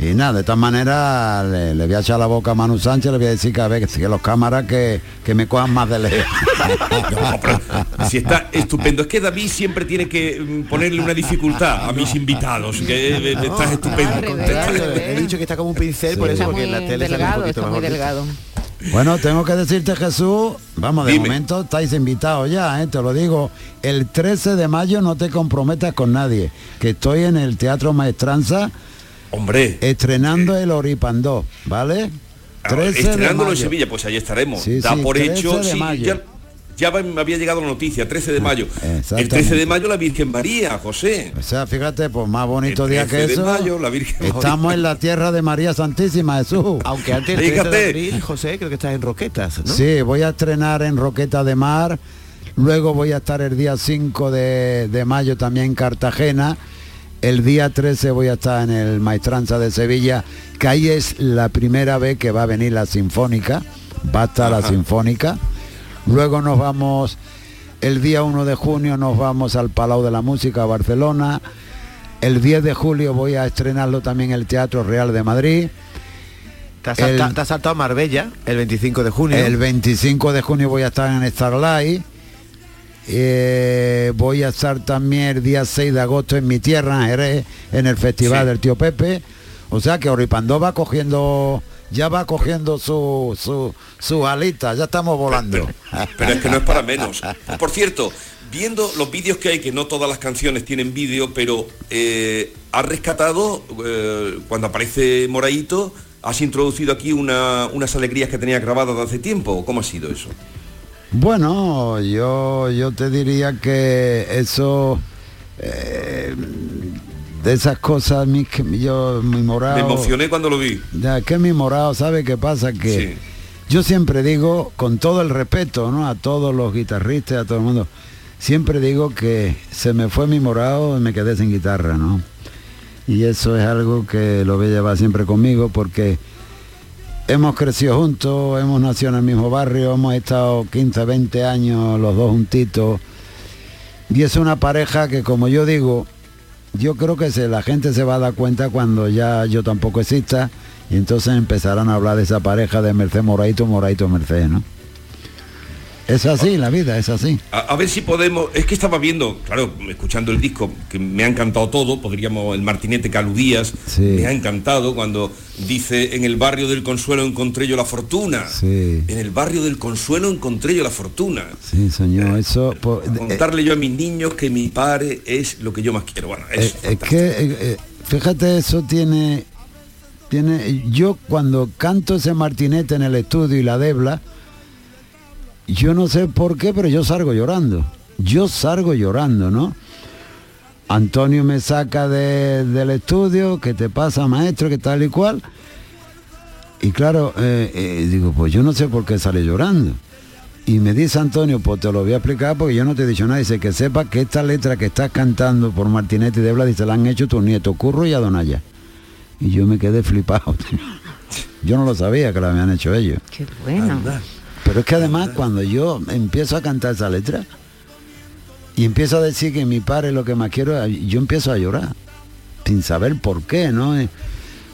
y nada, de esta manera le, le voy a echar la boca a Manu Sánchez, le voy a decir que a ver, que los cámaras que, que me cojan más de lejos. Si está estupendo. Es que David siempre tiene que mm, ponerle una dificultad a mis invitados. Que eh, estás estupendo. He dicho que está como un pincel, por eso, porque en la tele sale un poquito mejor. Bueno, tengo que decirte Jesús, vamos, de Dime. momento estáis invitados ya, ¿eh? te lo digo. El 13 de mayo no te comprometas con nadie, que estoy en el Teatro Maestranza. Hombre. Estrenando el Oripandó, ¿vale? 13 de Estrenándolo en. Sevilla, pues ahí estaremos. Sí, da sí, por 13 hecho, de sí, mayo. ya, ya me había llegado la noticia, 13 de mayo. El 13 de mayo la Virgen María, José. O sea, fíjate, pues más bonito El día que 13 de eso. mayo, la Virgen Estamos en la tierra de María Santísima, Jesús. Aunque antes el 13 de abril, José, creo que estás en Roquetas, ¿no? Sí, voy a estrenar en Roqueta de Mar, luego voy a estar el día 5 de, de mayo también en Cartagena, el día 13 voy a estar en el Maestranza de Sevilla, que ahí es la primera vez que va a venir la Sinfónica, va a estar la. Sinfónica, luego nos vamos, el día 1 de junio nos vamos al Palau de la Música a Barcelona, el 10 de julio voy a estrenarlo también en el Teatro Real de Madrid, Te has, salta- El- te has saltado a Marbella el 25 de junio. el 25 de junio voy a estar en Starlight. Eh, voy a estar también el día 6 de agosto en mi tierra, en Jerez, en el Festival Sí. del Tío Pepe. O sea que Oripandó va cogiendo, ya va cogiendo su, su, su alita, ya estamos volando. Pero es que no es para menos. Por cierto, viendo los vídeos que hay, que no todas las canciones tienen vídeo, pero eh, has rescatado, eh, cuando aparece Moraito, has introducido aquí una- unas alegrías que tenía grabadas de hace tiempo. ¿Cómo ha sido eso? Bueno, yo, yo te diría que eso, eh, de esas cosas, mi, que yo, mi morado... Me emocioné cuando lo vi. Ya, que mi morado, ¿sabe qué pasa? Que Sí. yo siempre digo, con todo el respeto, ¿no? A todos los guitarristas, a todo el mundo, siempre digo que se me fue mi morado y me quedé sin guitarra, ¿no? Y eso es algo que lo voy a llevar siempre conmigo porque hemos crecido juntos, hemos nacido en el mismo barrio, hemos estado 15, 20 años los dos juntitos. Y es una pareja que, como yo digo, yo creo que se, la gente se va a dar cuenta cuando ya yo tampoco exista y entonces empezarán a hablar de esa pareja de Merced Moraito, Moraito Merced, ¿no? Es así, la vida es así. A, a ver si podemos, es que estaba viendo, claro, escuchando el disco, que me ha encantado todo, podríamos, el martinete que aludías, Sí. me ha encantado cuando dice, en el barrio del consuelo encontré yo la fortuna. Sí, En el barrio del consuelo encontré yo la fortuna. sí, señor, eso... pues, eh, Contarle yo a mis niños que mi padre es lo que yo más quiero. Bueno, es Eh, es que, eh, eh, fíjate, eso tiene, tiene, yo cuando canto ese martinete en el estudio y la debla, yo no sé por qué, pero yo salgo llorando. Yo salgo llorando, ¿no? Antonio me saca de- del estudio, que te pasa maestro, que tal y cual. Y claro, eh, eh, digo, pues yo no sé por qué sale llorando. Y me dice Antonio, pues te lo voy a explicar porque yo no te he dicho nada. Dice que sepa que esta letra que estás cantando por Martinete y Debla, dice, la han hecho tus nietos, Curro y Adonaya. Y yo me quedé flipado. yo no lo sabía que la habían hecho ellos. Qué bueno. Pero es que además cuando yo empiezo a cantar esa letra y empiezo a decir que mi padre lo que más quiero, yo empiezo a llorar, sin saber por qué, ¿no?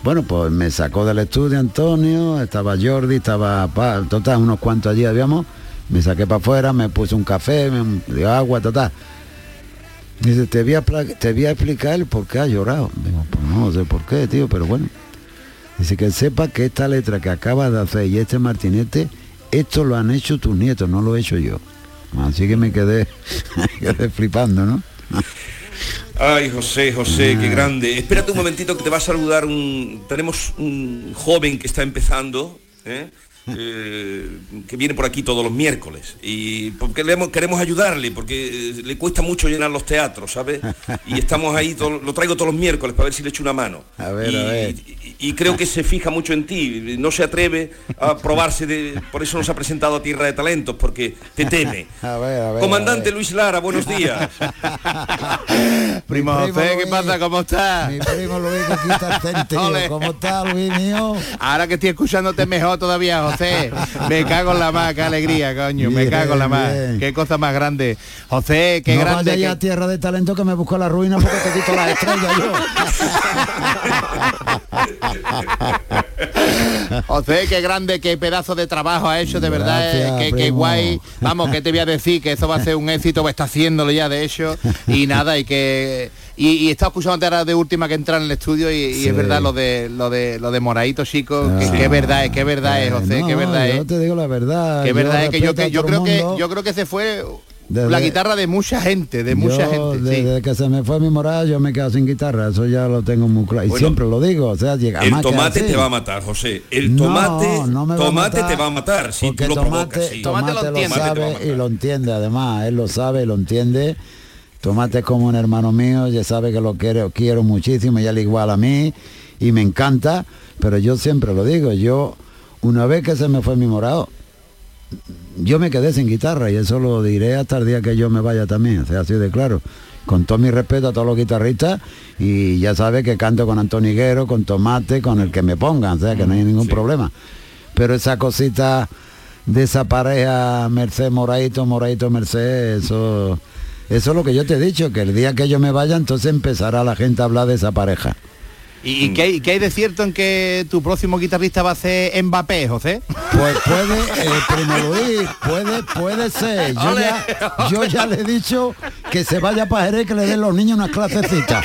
Bueno, pues me sacó del estudio Antonio, estaba Jordi, estaba total, unos cuantos allí habíamos, me saqué para afuera, me puse un café, me dio agua, total. Dice, te voy, a, te voy a explicar el por qué ha llorado. Digo, pues no sé por qué, tío, pero bueno. Dice que sepa que esta letra que acabas de hacer y este martinete, esto lo han hecho tus nietos, no lo he hecho yo. Así que me quedé, me quedé flipando, ¿no? Ay, José, José, Ah. qué grande. Espérate un momentito que te va a saludar un... Tenemos un joven que está empezando, ¿eh? Eh, que viene por aquí todos los miércoles. Y porque le hemos- queremos ayudarle, porque eh, le cuesta mucho llenar los teatros, ¿sabes? Y estamos ahí, todo- lo traigo todos los miércoles para ver si le echo una mano. A ver, y, a ver. y- y creo que se fija mucho en ti, no se atreve a probarse de. Por eso nos ha presentado a Tierra de Talentos, porque te teme. A ver, a ver. Comandante Luis Lara, buenos días. Primo Mi primo José, ¿qué Luis. pasa? ¿Cómo estás? Mi primo Luis que quita el. ¿Cómo está Luis mío? Ahora que estoy escuchándote mejor todavía, José. Me cago en la más, qué alegría, coño. me Bien, cago en la más. bien. Qué cosa más grande. José, qué no grande. vaya ya que- a tierra de talento que me busco la ruina porque te quito las estrellas yo. José, qué grande, qué pedazo de trabajo ha hecho, de verdad, eh, Gracias, qué, qué guay. Vamos, que te voy a decir que eso va a ser un éxito, a estar haciéndolo ya de hecho. Y nada, y que. Y, y he estado escuchando ahora de última que entrar en el estudio y, y Sí. es verdad lo de lo de lo de Moradito, chicos, que, Ah. que verdad es, que verdad es, José, No, que verdad yo es. te digo la verdad. Que yo verdad es que yo, que yo creo que yo creo que se fue Desde- la guitarra de mucha gente, de mucha Yo, gente. sí. Desde que se me fue mi morada yo me quedo sin guitarra, eso ya lo tengo muy claro. Y Bueno, siempre lo digo, o sea, llega El tomate te va a matar, José. El tomate, no me tomate matar, te va a matar si tú lo tomate, provocas. sí. tomate lo, Tomate sabe y lo entiende además, él lo sabe y lo entiende. Tomate es como un hermano mío, ya sabe que lo quiero, quiero muchísimo y él igual a mí y me encanta, pero yo siempre lo digo, yo una vez que se me fue mi morado, yo me quedé sin guitarra y eso lo diré hasta el día que yo me vaya también, o sea, así de claro. Con todo mi respeto a todos los guitarristas y ya sabe que canto con Antonio Higuero, con Tomate, con el que me pongan, o sea que no hay ningún problema. Pero esa cosita de esa pareja Merced Moraito, Moraito Merced, eso, eso es lo que yo te he dicho, que el día que yo me vaya entonces empezará la gente a hablar de esa pareja. ¿Y, qué, hay, qué hay de cierto en que tu próximo guitarrista va a ser Mbappé, José? Pues puede, eh, primo Luis, puede, puede ser. Yo Ole, ya, yo ya le he dicho que se vaya para Jerez que le den los niños unas clasecitas.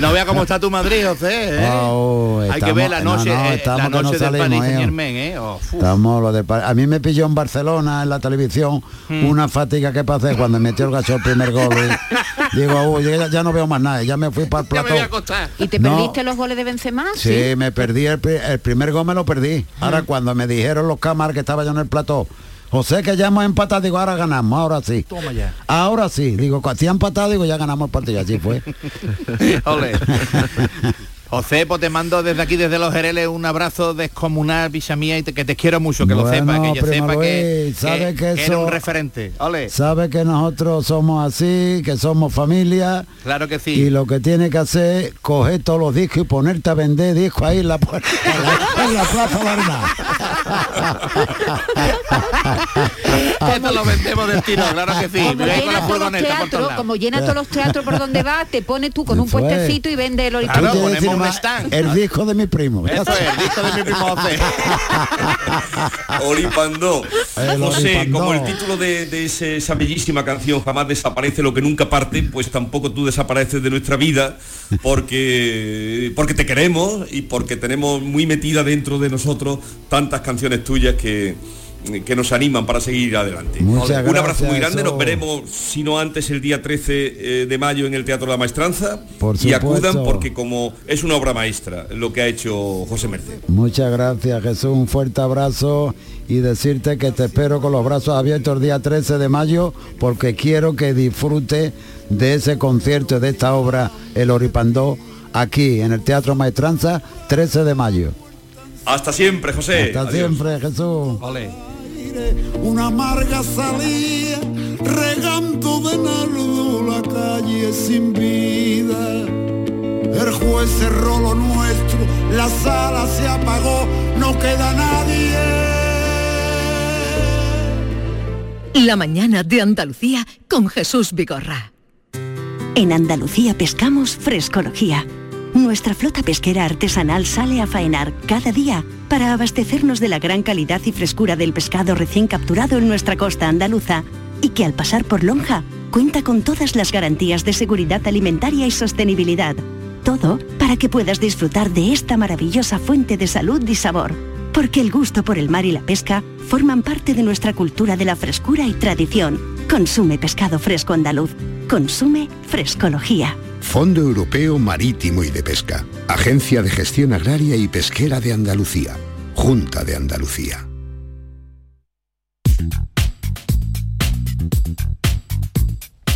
No vea cómo está tu Madrid, José. ¿eh? Oh, Hay que ver la no, noche, no, eh, estamos la que no noche del hijo. Germain, ¿eh? Oh. Estamos lo de a mí me pilló en Barcelona en la televisión Hmm. una fatiga que pasé cuando metió el gacho el primer gol. y digo, uy, ya, ya no veo más nada, ya me fui para el plató. ¿Y te No. perdiste los goles de Benzema? Sí, me perdí el, el primer gol me lo perdí. Hmm. Ahora cuando me dijeron los cámaras que estaba yo en el plató, José que ya hemos empatado, digo, ahora ganamos, ahora sí. Toma ya. Ahora sí, digo, si han empatado, digo, ya ganamos el partido, así fue. Ole. José, pues te mando desde aquí, desde los Jereles, un abrazo descomunal, picha mía, y te- que te quiero mucho, que lo sepa, que yo sepa que, sabe que eres eso- un referente. Ole. Sabe que nosotros somos así, que somos familia. Claro que sí. Y lo que tiene que hacer es coger todos los discos y ponerte a vender discos ahí en la, puerta- en la Plaza. Esto lo vendemos del tiro, claro que sí. Como llena todos los por teatros, lados. como llena todos los teatros por donde va, te pones tú con un es. puestecito y vende el ponemos un stand. El disco de mi primo. Eso es, el disco de mi primo José. Olipandó. El José, Olipandó. como el título de, de ese- esa bellísima canción jamás desaparece lo que nunca parte, pues tampoco tú desapareces de nuestra vida porque, porque te queremos y porque tenemos muy metida dentro de nosotros tantas canciones tuyas que, que nos animan para seguir adelante. Muchas Un abrazo muy grande, nos veremos, si no antes, el día 13 eh, de mayo en el Teatro de la Maestranza Por y acudan porque como es una obra maestra lo que ha hecho José Merced. Muchas gracias Jesús, un fuerte abrazo y decirte que te espero con los brazos abiertos el día 13 de mayo porque quiero que disfrute de ese concierto, de esta obra El Oripandó, aquí en el Teatro Maestranza, 13 de mayo. Hasta siempre, José. Hasta Adiós. siempre Jesús. una amarga salía regando de nardo la calle sin vida. El juez cerró lo nuestro, la sala se apagó, no queda nadie. La mañana de Andalucía con Jesús Vigorra. En Andalucía pescamos frescología. Nuestra flota pesquera artesanal sale a faenar cada día para abastecernos de la gran calidad y frescura del pescado recién capturado en nuestra costa andaluza y que al pasar por Lonja cuenta con todas las garantías de seguridad alimentaria y sostenibilidad. Todo para que puedas disfrutar de esta maravillosa fuente de salud y sabor. Porque el gusto por el mar y la pesca forman parte de nuestra cultura de la frescura y tradición. Consume pescado fresco andaluz. Consume frescología. Fondo Europeo Marítimo y de Pesca, Agencia de Gestión Agraria y Pesquera de Andalucía, Junta de Andalucía.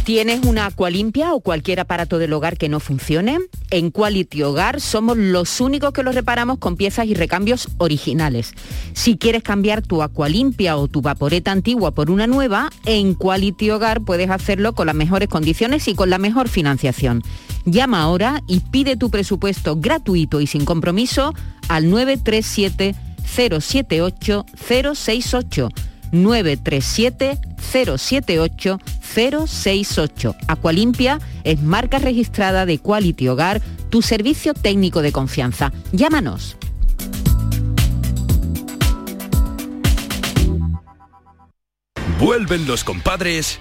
¿Tienes una Aqualimpia o cualquier aparato del hogar que no funcione? En Quality Hogar somos los únicos que los reparamos con piezas y recambios originales. Si quieres cambiar tu Aqualimpia o tu vaporeta antigua por una nueva, en Quality Hogar puedes hacerlo con las mejores condiciones y con la mejor financiación. Llama ahora y pide tu presupuesto gratuito y sin compromiso al 937 078 068 937 078 068. Aqualimpia es marca registrada de Quality Hogar, tu servicio técnico de confianza. Llámanos. Vuelven los compadres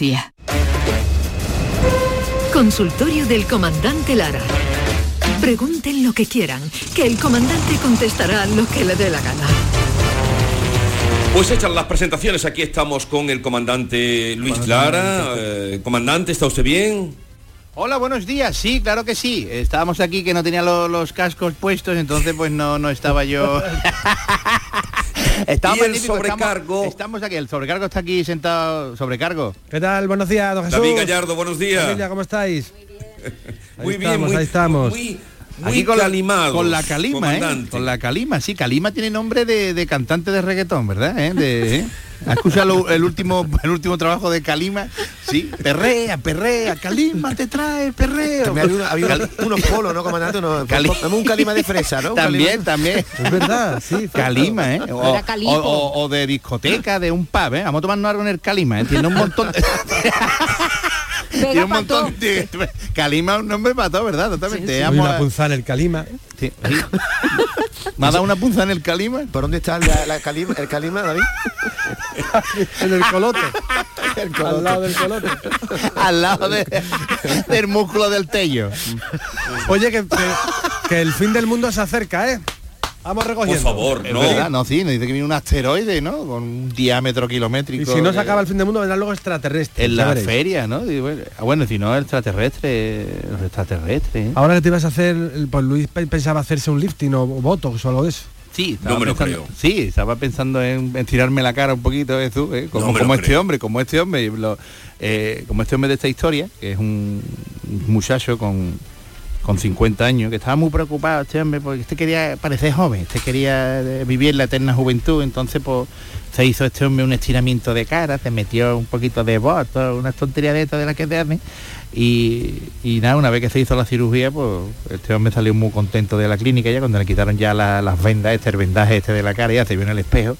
Consultorio del comandante Lara. Pregunten lo que quieran, que el comandante contestará lo que le dé la gana. Pues hechas las presentaciones, aquí estamos con el comandante Luis Lara. Eh, comandante, ¿está usted bien? Hola, buenos días. Sí, claro que sí. Estábamos aquí que no tenía lo- los cascos puestos, entonces pues no, no estaba yo. Estamos Y el sobrecargo. Estamos, estamos aquí, el sobrecargo está aquí sentado. Sobrecargo. ¿Qué tal? Buenos días, don Jesús. David Gallardo, buenos días. Familia, ¿cómo estáis? Muy Ahí bien, estamos, muy, ahí estamos. muy, muy Aquí con la, calimados, con la calima, ¿eh? Con la calima, sí, calima tiene nombre de, de cantante de reggaetón, ¿verdad? ¿Eh? De, ¿eh? ¿Has escuchado el último, el último trabajo de Calima? Sí, perrea, perrea, Calima te trae perreo. Había, uno- había unos- unos polos, ¿no, comandante? Unos, Cali- un calima de fresa, ¿no? También, también. Es verdad, sí. Calima, ¿eh? O, Era calipo. o- o- o de discoteca, de un pub, ¿eh? Vamos a tomarnos algo en el Calima, ¿eh? Tiene un montón de... Tiene un montón de... Calima es un nombre para todo, ¿verdad? Totalmente. Hay Vamos una punzada en el calima. Sí, sí. ¿Me ha dado una punza en el Calima? ¿Por dónde está la, la calima, el calima, David? en el colote. El Al lado del colote. Al lado de- del músculo del tello. Oye, que, que- que el fin del mundo se acerca, ¿eh? Vamos Por recogiendo. favor, Es no. verdad, no, sí, nos dice que viene un asteroide, ¿no? Con un diámetro kilométrico. Y si no se acaba el fin del mundo, vendrán luego extraterrestres. En la veréis. feria, ¿no? Y bueno, ah, bueno, si no, extraterrestre, los extraterrestres. ¿eh? Ahora que te ibas a hacer, pues Luis pe- pensaba hacerse un lifting o botox o algo de eso. Sí, No me lo pensando, creo. Sí, estaba pensando en, en tirarme la cara un poquito, Jesús, ¿eh? como, No este creo. hombre, como este hombre, lo- eh, como este hombre de esta historia, que es un muchacho con, con 50 años, que estaba muy preocupado este hombre, porque este quería parecer joven, este quería eh, vivir la eterna juventud, entonces pues se hizo este hombre un estiramiento de cara, se metió un poquito de voto, una tontería de estas de las que te hacen, y, y nada, una vez que se hizo la cirugía, pues este hombre salió muy contento de la clínica ya cuando le quitaron ya la- las vendas, este el vendaje este de la cara, ya se vio en el espejo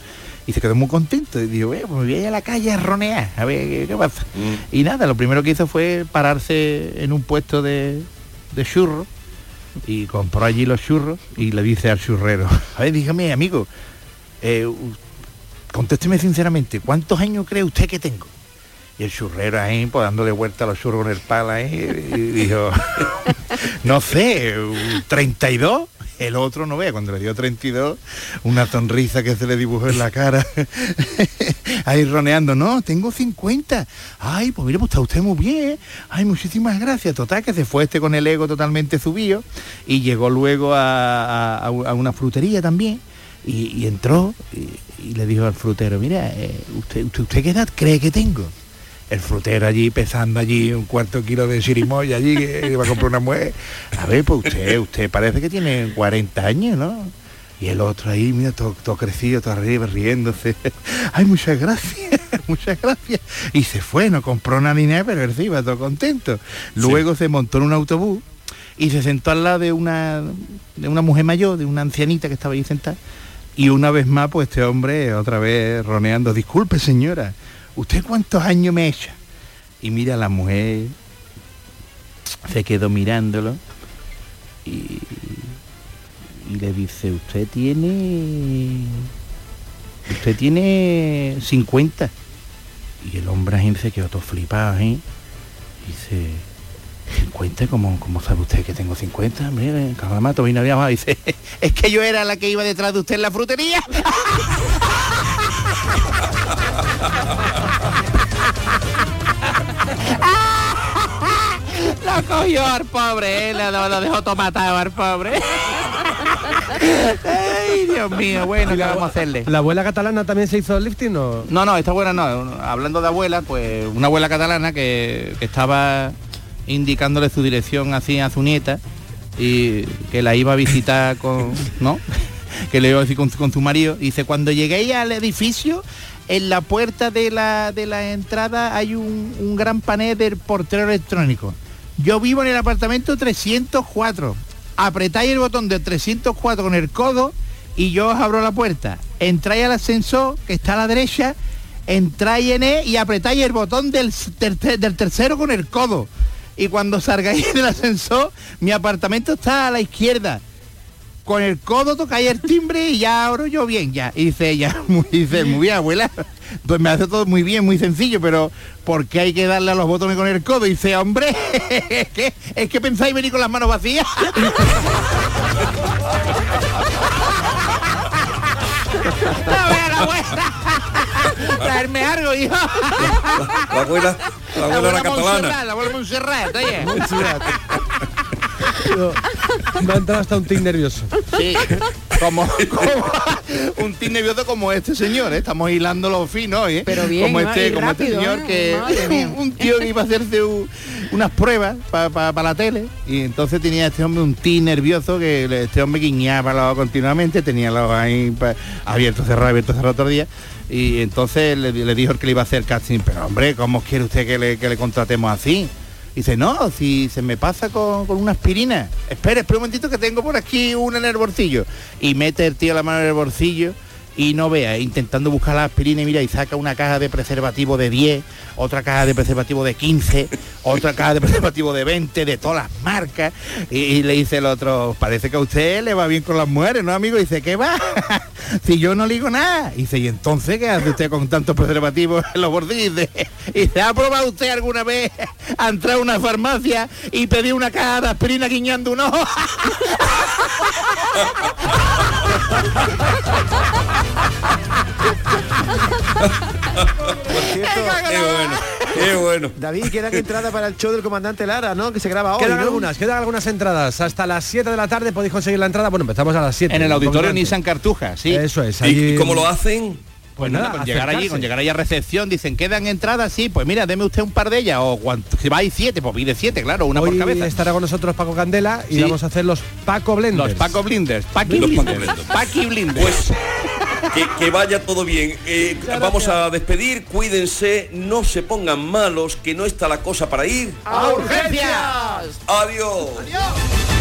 y se quedó muy contento. Y dijo, "Eh, pues me voy a ir a la calle a ronear, a ver qué, qué pasa. Mm. Y nada, lo primero que hizo fue pararse en un puesto de, de churros y compró allí los churros y le dice al churrero, a ver, dígame, amigo, eh, contésteme sinceramente, ¿cuántos años cree usted que tengo? Y el churrero ahí, pues dándole vuelta a los churros con el pala ahí, y dijo, no sé, un 32. El otro no vea, cuando le dio 32, una sonrisa que se le dibujó en la cara, ahí roneando, no, tengo 50. Ay, pues mire, pues está usted muy bien. Ay, muchísimas gracias. Total, que se fue este con el ego totalmente subido y llegó luego a, una frutería también y, entró y, le dijo al frutero, mira, eh, usted, ¿usted qué edad cree que tengo? El frutero allí pesando allí un cuarto kilo de chirimoya allí que iba a comprar una mujer. A ver, pues usted, usted parece que tiene 40 años, ¿no? Y el otro ahí, mira, todo, todo crecido, todo arriba, riéndose. Ay, muchas gracias, muchas gracias. Y se fue, no compró ni nada, pero él sí iba todo contento. Luego se montó en un autobús y se sentó al lado de una, de una mujer mayor, de una ancianita que estaba ahí sentada. Y una vez más, pues este hombre otra vez roneando, disculpe señora, ¿usted cuántos años me echa? Y mira la mujer, se quedó mirándolo y, le dice, usted tiene... Usted tiene 50. Y el hombre ahí se quedó todo flipado, ¿eh? Dice, 50, ¿cómo, cómo sabe usted que tengo 50? Mire, calamato, vino había más. Dice, es que yo era la que iba detrás de usted en la frutería. Lo cogió al pobre, ¿eh? lo, dejó todo matado al pobre. Ay, Dios mío, bueno, ¿qué vamos a hacerle? ¿La abuela catalana también se hizo lifting o...? No, no, esta abuela no. Hablando de abuela, pues una abuela catalana que, que estaba indicándole su dirección así a su nieta y que la iba a visitar con, ¿no? Que le iba a decir con, con su marido. Dice, cuando llegué al edificio, en la puerta de la, de la entrada hay un, un gran panel del portero electrónico. Yo vivo en el apartamento 304. Apretáis el botón del 304 con el codo y yo os abro la puerta. Entráis al ascensor que está a la derecha, entráis en él y apretáis el botón del, ter- del tercero con el codo. Y cuando salgáis del ascensor, mi apartamento está a la izquierda. Con el codo tocáis el timbre y ya abro yo bien, ya. Y dice ella, muy, dice, muy bien, abuela. Pues me hace todo muy bien, muy sencillo, pero ¿por qué hay que darle a los botones con el codo? Y dice, hombre, es que, es que pensáis venir con las manos vacías. No vea la abuela. Traerme algo, hijo. La abuela, la abuela era catalana. Montserrat, La abuela Montserrat, oye. Me ha entrado hasta un tic nervioso. Sí, como, como un tic nervioso como este señor, ¿eh? estamos hilando los finos, ¿eh? Pero bien, como este, este señor ¿eh? que un, un tío que iba a hacerse un- unas pruebas para la tele y entonces tenía este hombre un tic nervioso que este hombre guiñaba continuamente, tenía los ahí pa- abiertos, cerrados, abiertos, cerrados todo el día. Y entonces le, le dijo el que le iba a hacer casting, pero hombre, ¿cómo quiere usted que le, que le contratemos así? Dice, no, si se me pasa con, con una aspirina. Espera, espera un momentito que tengo por aquí una en el bolsillo. Y mete el tío la mano en el bolsillo y no vea, intentando buscar la aspirina y mira, y saca una caja de preservativo de 10, otra caja de preservativo de 15, otra caja de preservativo de 20, de todas las marcas. Y, le dice el otro, parece que a usted le va bien con las mujeres, ¿no, amigo? Y dice, ¿qué va? si yo no le digo nada. Y dice, ¿y entonces qué hace usted con tantos preservativos en los bolsillos? Y dice, ¿y se ha probado usted alguna vez a entrar a una farmacia y pedir una caja de aspirina guiñando un ojo? Por cierto, Qué bueno, qué bueno. David, quedan entrada para el show del comandante Lara, ¿no? Que se graba hoy, Quedan ¿no? algunas, quedan algunas entradas. Hasta las 7 de la tarde podéis conseguir la entrada. Bueno, empezamos a las 7. En el auditorio Comandante. Nissan Cartuja, sí. Eso es. ¿Y, allí- y cómo lo hacen? Pues nada, nada, con llegar allí, con llegar allí a recepción, dicen, ¿quedan entradas? Sí, pues mira, deme usted un par de ellas, o cuanto, si vais siete, pues pide siete, claro, una Hoy por cabeza. estará con nosotros Paco Candela y Sí. vamos a hacer los Paco Blenders. Los Paco Blinders, Paqui Los Paco Blinders, Blinders. Paqui Blinders. Pues que, que vaya todo bien. Eh, vamos a despedir, cuídense, no se pongan malos, que no está la cosa para ir. ¡A urgencias! Adiós. ¡Adiós!